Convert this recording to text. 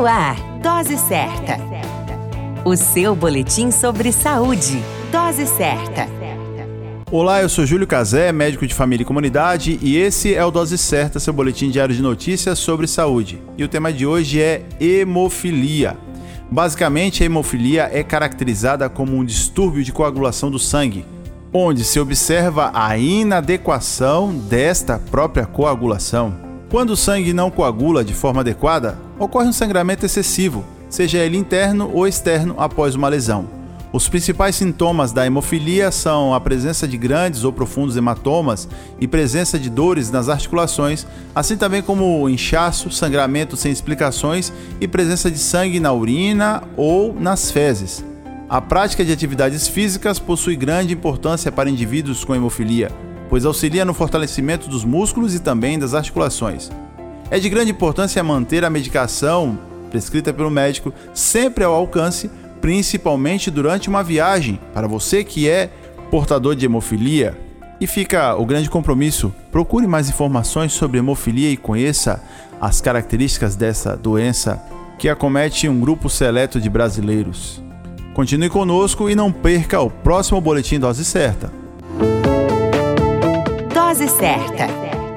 No ar, Dose Certa. O seu boletim sobre saúde. Dose Certa. Olá, eu sou Júlio Cazé, médico de família e comunidade, e esse é o Dose Certa, seu boletim diário de notícias sobre saúde. E o tema de hoje é hemofilia. Basicamente, a hemofilia é caracterizada como um distúrbio de coagulação do sangue, onde se observa a inadequação desta própria coagulação. Quando o sangue não coagula de forma adequada, ocorre um sangramento excessivo, seja ele interno ou externo após uma lesão. Os principais sintomas da hemofilia são a presença de grandes ou profundos hematomas e presença de dores nas articulações, assim também como inchaço, sangramento sem explicações e presença de sangue na urina ou nas fezes. A prática de atividades físicas possui grande importância para indivíduos com hemofilia, pois auxilia no fortalecimento dos músculos e também das articulações. É de grande importância manter a medicação prescrita pelo médico sempre ao alcance principalmente durante uma viagem, para você que é portador de hemofilia. E fica o grande compromisso: procure mais informações sobre hemofilia e conheça as características dessa doença que acomete um grupo seleto de brasileiros. Continue conosco e não perca o próximo boletim Dose Certa. Dose Certa.